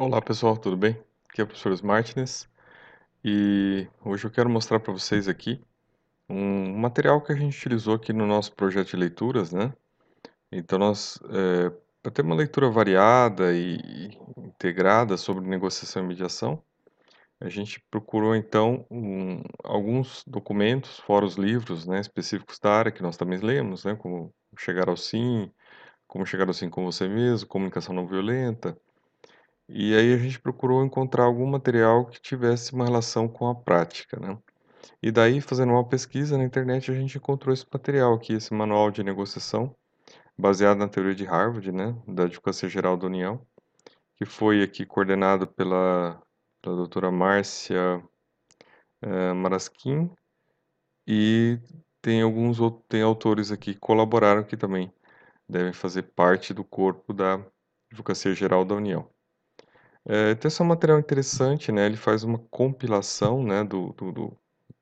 Olá pessoal, tudo bem? Aqui é o professor Martins e hoje eu quero mostrar para vocês aqui um material que a gente utilizou aqui no nosso projeto de leituras, né? Então nós, é, para ter uma leitura variada e integrada sobre negociação e mediação, a gente procurou então um, alguns documentos, fora os livros né, específicos da área que nós também lemos, né? Como Chegar ao Sim, Como Chegar ao Sim com Você Mesmo, Comunicação Não Violenta, e aí a gente procurou encontrar algum material que tivesse uma relação com a prática, né? E daí, fazendo uma pesquisa na internet, a gente encontrou esse material aqui, esse manual de negociação, baseado na teoria de Harvard, né, da Advocacia Geral da União, que foi aqui coordenado pela, pela doutora Márcia uh, Maraskin, e tem alguns outros, tem autores aqui que colaboraram que também devem fazer parte do corpo da Advocacia Geral da União. É, então, esse é um material interessante, né? Ele faz uma compilação, né, do, do,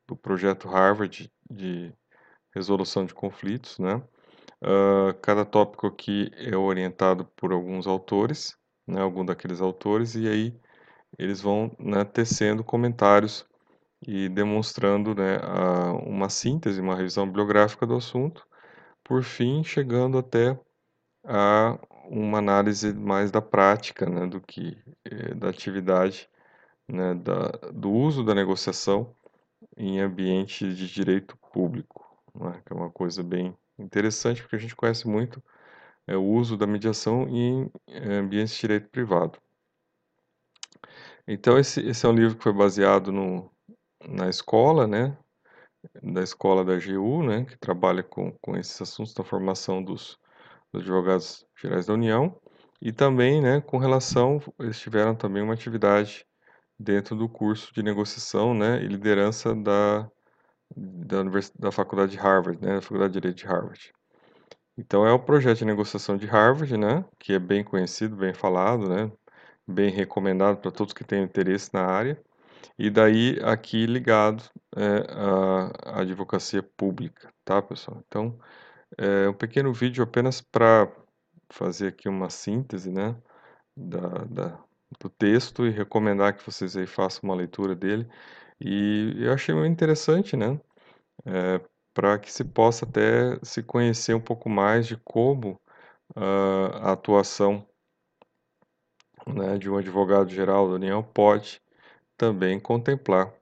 do, projeto Harvard de resolução de conflitos, né? Uh, cada tópico aqui é orientado por alguns autores, né, algum daqueles autores, e aí eles vão né, tecendo comentários e demonstrando né, a, uma síntese, uma revisão bibliográfica do assunto, por fim chegando até a uma análise mais da prática, né, do que eh, da atividade, né, da, do uso da negociação em ambiente de direito público, né, que é uma coisa bem interessante, porque a gente conhece muito é, o uso da mediação em eh, ambientes de direito privado. Então, esse, esse é um livro que foi baseado no, na escola, né, da escola da GU, né, que trabalha com, com esses assuntos da formação dos, dos advogados gerais da União, e também, né, com relação, eles tiveram também uma atividade dentro do curso de negociação, né, e liderança da, da, da Faculdade de Harvard, né, da Faculdade de Direito de Harvard. Então é o projeto de negociação de Harvard, né, que é bem conhecido, bem falado, né, bem recomendado para todos que têm interesse na área, e daí aqui ligado é, à advocacia pública, tá, pessoal? Então, é um pequeno vídeo apenas para fazer aqui uma síntese né, da, da, do texto e recomendar que vocês aí façam uma leitura dele. E eu achei muito interessante, né? É, para que se possa até se conhecer um pouco mais de como uh, a atuação né, de um advogado geral da União pode também contemplar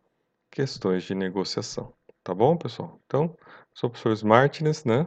questões de negociação. Tá bom, pessoal? Então, sou o professor Martins, né?